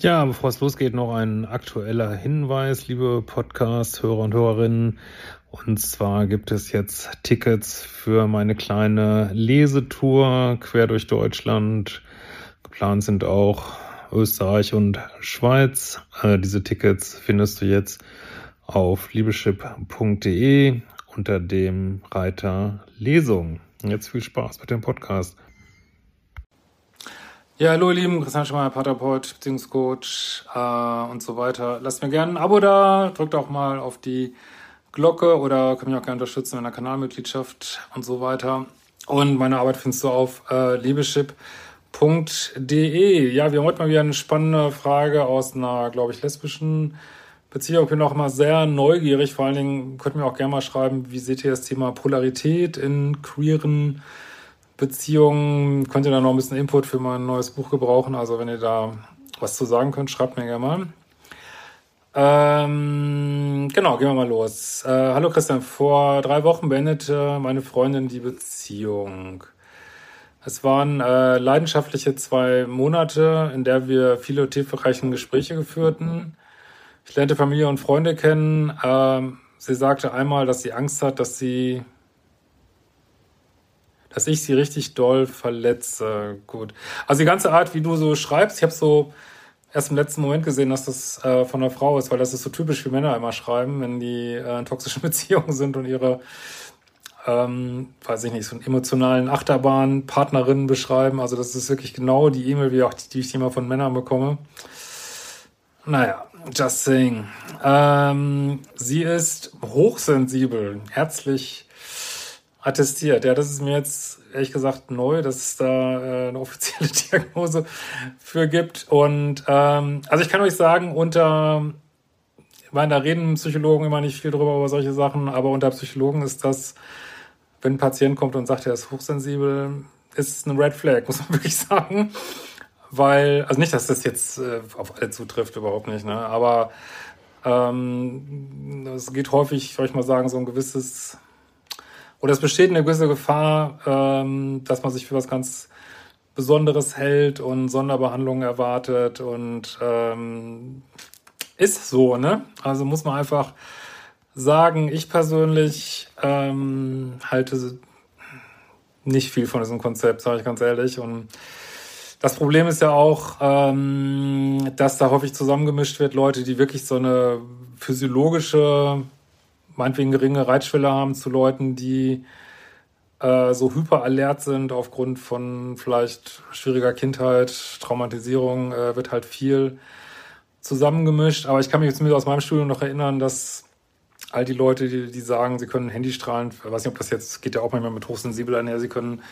Ja, bevor es losgeht, noch ein aktueller Hinweis, liebe Podcast-Hörer und Hörerinnen. Und zwar gibt es jetzt Tickets für meine kleine Lesetour quer durch Deutschland. Geplant sind auch Österreich und Schweiz. Äh, diese Tickets findest du jetzt auf liebeschip.de unter dem Reiter Lesung. Jetzt viel Spaß mit dem Podcast. Ja, hallo ihr Lieben, Christian Schmeier, Paterport, Beziehungscoach äh, und so weiter. Lasst mir gerne ein Abo da, drückt auch mal auf die Glocke oder könnt mich auch gerne unterstützen mit einer Kanalmitgliedschaft und so weiter. Und meine Arbeit findest du auf äh, liebeschip.de. Ja, wir haben heute mal wieder eine spannende Frage aus einer, glaube ich, lesbischen Beziehung. Ich bin auch immer sehr neugierig. Vor allen Dingen könnt ihr mir auch gerne mal schreiben, wie seht ihr das Thema Polarität in queeren könnt ihr da noch ein bisschen Input für mein neues Buch gebrauchen. Also wenn ihr da was zu sagen könnt, schreibt mir gerne mal. Ähm, genau, gehen wir mal los. Äh, hallo Christian, vor drei Wochen beendete meine Freundin die Beziehung. Es waren äh, leidenschaftliche zwei Monate, in der wir viele tiefreichende Gespräche geführten. Ich lernte Familie und Freunde kennen. Äh, sie sagte einmal, dass sie Angst hat, dass sie dass ich sie richtig doll verletze. Gut. Also die ganze Art, wie du so schreibst, ich habe so erst im letzten Moment gesehen, dass das äh, von einer Frau ist, weil das ist so typisch, wie Männer immer schreiben, wenn die äh, in toxischen Beziehungen sind und ihre, ähm, weiß ich nicht, so einen emotionalen Achterbahn-Partnerinnen beschreiben. Also das ist wirklich genau die E-Mail, wie auch die, die ich immer von Männern bekomme. Naja, just saying. Ähm, sie ist hochsensibel, herzlich attestiert. Ja, das ist mir jetzt ehrlich gesagt neu, dass es da äh, eine offizielle Diagnose für gibt. Und ähm, also ich kann euch sagen, unter, ich meine, da reden Psychologen immer nicht viel drüber über solche Sachen, aber unter Psychologen ist das, wenn ein Patient kommt und sagt, er ist hochsensibel, ist eine Red Flag, muss man wirklich sagen. Weil, also nicht, dass das jetzt äh, auf alle zutrifft, überhaupt nicht, ne? Aber ähm, es geht häufig, soll ich mal sagen, so ein gewisses oder es besteht eine gewisse Gefahr, ähm, dass man sich für was ganz Besonderes hält und Sonderbehandlungen erwartet und ähm, ist so, ne? Also muss man einfach sagen, ich persönlich ähm, halte nicht viel von diesem Konzept, sage ich ganz ehrlich. Und das Problem ist ja auch, ähm, dass da häufig zusammengemischt wird, Leute, die wirklich so eine physiologische meinetwegen geringe Reitschwelle haben zu Leuten, die äh, so hyperalert sind aufgrund von vielleicht schwieriger Kindheit, Traumatisierung, äh, wird halt viel zusammengemischt. Aber ich kann mich zumindest aus meinem Studium noch erinnern, dass all die Leute, die, die sagen, sie können Handystrahlen, ich weiß nicht, ob das jetzt geht ja auch manchmal mit hochsensibel einher, sie können,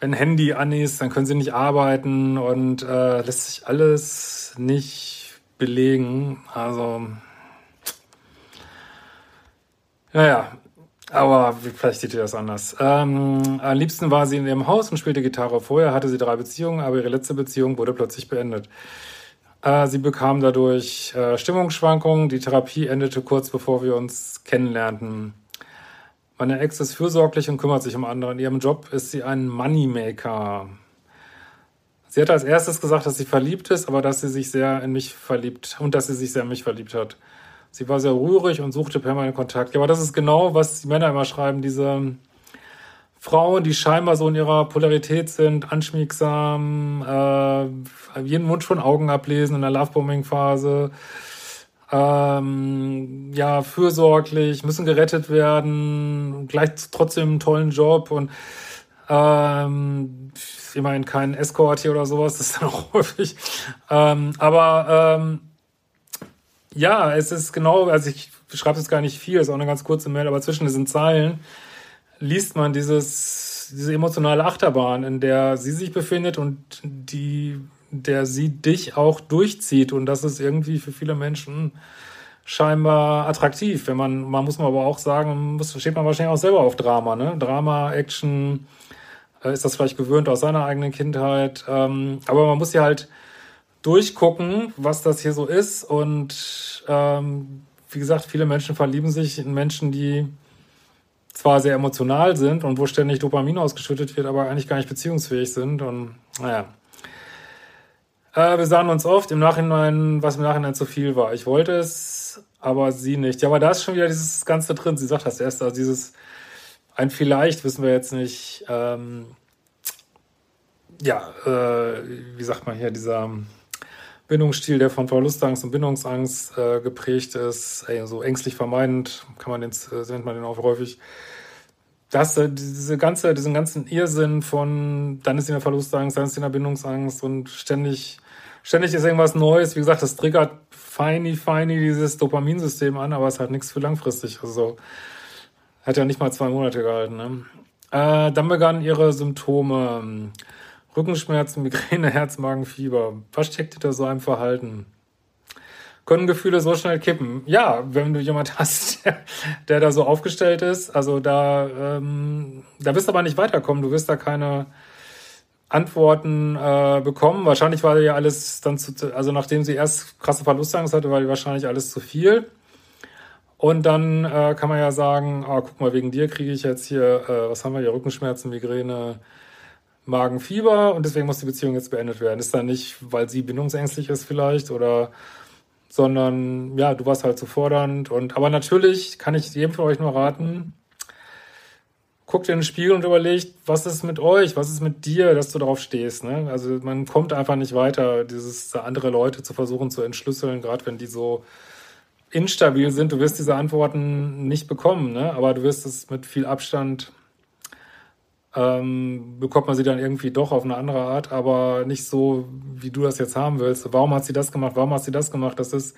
wenn Handy an ist, dann können sie nicht arbeiten und äh, lässt sich alles nicht belegen. Also naja, aber vielleicht sieht ihr das anders. Ähm, am liebsten war sie in ihrem Haus und spielte Gitarre. Vorher hatte sie drei Beziehungen, aber ihre letzte Beziehung wurde plötzlich beendet. Äh, sie bekam dadurch äh, Stimmungsschwankungen. Die Therapie endete kurz bevor wir uns kennenlernten. Meine Ex ist fürsorglich und kümmert sich um andere. In ihrem Job ist sie ein Moneymaker. Sie hat als erstes gesagt, dass sie verliebt ist, aber dass sie sich sehr in mich verliebt und dass sie sich sehr in mich verliebt hat. Sie war sehr rührig und suchte permanent Kontakt. Ja, aber das ist genau, was die Männer immer schreiben, diese Frauen, die scheinbar so in ihrer Polarität sind, anschmiegsam, äh, jeden Wunsch von Augen ablesen in der Lovebombing-Phase, ähm, ja, fürsorglich, müssen gerettet werden, gleich trotzdem einen tollen Job und ähm, immerhin kein Escort hier oder sowas, das ist dann auch häufig. Ähm, aber ähm, ja, es ist genau, also ich schreibe es gar nicht viel, ist auch eine ganz kurze Mail, aber zwischen diesen Zeilen liest man dieses, diese emotionale Achterbahn, in der sie sich befindet und die, der sie dich auch durchzieht. Und das ist irgendwie für viele Menschen scheinbar attraktiv. Wenn man, man muss man aber auch sagen, muss, steht man wahrscheinlich auch selber auf Drama, ne? Drama, Action, äh, ist das vielleicht gewöhnt aus seiner eigenen Kindheit. Ähm, aber man muss ja halt durchgucken, was das hier so ist. Und ähm, wie gesagt, viele Menschen verlieben sich in Menschen, die zwar sehr emotional sind und wo ständig Dopamin ausgeschüttet wird, aber eigentlich gar nicht beziehungsfähig sind. Und naja. Äh, wir sahen uns oft im Nachhinein, was im Nachhinein zu viel war. Ich wollte es, aber sie nicht. Ja, aber da ist schon wieder dieses Ganze drin. Sie sagt das erst, also dieses ein vielleicht wissen wir jetzt nicht. Ähm, ja, äh, wie sagt man hier, dieser Bindungsstil, der von Verlustangst und Bindungsangst äh, geprägt ist, ey, so ängstlich vermeidend, kann man den, äh, nennt man den auch häufig. Das, äh, diese ganze, diesen ganzen Irrsinn von, dann ist in der Verlustangst, dann ist in der Bindungsangst und ständig, ständig ist irgendwas Neues. Wie gesagt, das triggert feini, feini dieses Dopaminsystem an, aber es hat nichts für langfristig. Also, hat ja nicht mal zwei Monate gehalten. Ne? Äh, dann begannen ihre Symptome. Rückenschmerzen, Migräne, Herzmagenfieber. Was steckt hinter so einem Verhalten? Können Gefühle so schnell kippen? Ja, wenn du jemand hast, der, der da so aufgestellt ist, also da, ähm, da wirst du aber nicht weiterkommen. Du wirst da keine Antworten äh, bekommen. Wahrscheinlich war ja alles dann zu, also nachdem sie erst krasse Verlustangst hatte, war die wahrscheinlich alles zu viel. Und dann äh, kann man ja sagen, ah, guck mal, wegen dir kriege ich jetzt hier, äh, was haben wir hier, Rückenschmerzen, Migräne, Magenfieber und deswegen muss die Beziehung jetzt beendet werden. Ist dann nicht, weil sie bindungsängstlich ist vielleicht oder sondern ja, du warst halt zu fordernd und aber natürlich kann ich jedem von euch nur raten, guckt in den Spiegel und überlegt, was ist mit euch, was ist mit dir, dass du darauf stehst. Ne? Also man kommt einfach nicht weiter, dieses andere Leute zu versuchen zu entschlüsseln, gerade wenn die so instabil sind. Du wirst diese Antworten nicht bekommen, ne? aber du wirst es mit viel Abstand ähm, bekommt man sie dann irgendwie doch auf eine andere Art, aber nicht so, wie du das jetzt haben willst. Warum hat sie das gemacht? Warum hat sie das gemacht? Das ist,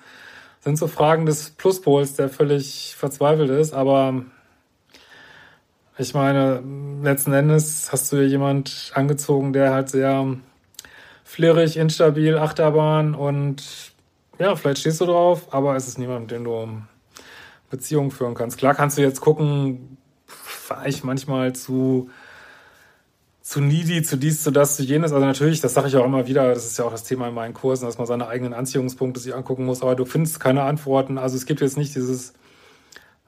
sind so Fragen des Pluspols, der völlig verzweifelt ist, aber ich meine, letzten Endes hast du ja jemand angezogen, der halt sehr flirrig, instabil, Achterbahn und ja, vielleicht stehst du drauf, aber es ist niemand, mit dem du Beziehungen führen kannst. Klar kannst du jetzt gucken, war ich manchmal zu zu needy, zu dies, zu das, zu jenes. Also natürlich, das sage ich auch immer wieder, das ist ja auch das Thema in meinen Kursen, dass man seine eigenen Anziehungspunkte sich angucken muss, aber du findest keine Antworten. Also es gibt jetzt nicht dieses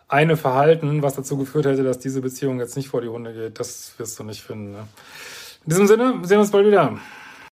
eine Verhalten, was dazu geführt hätte, dass diese Beziehung jetzt nicht vor die Runde geht. Das wirst du nicht finden. Ne? In diesem Sinne, wir sehen uns bald wieder.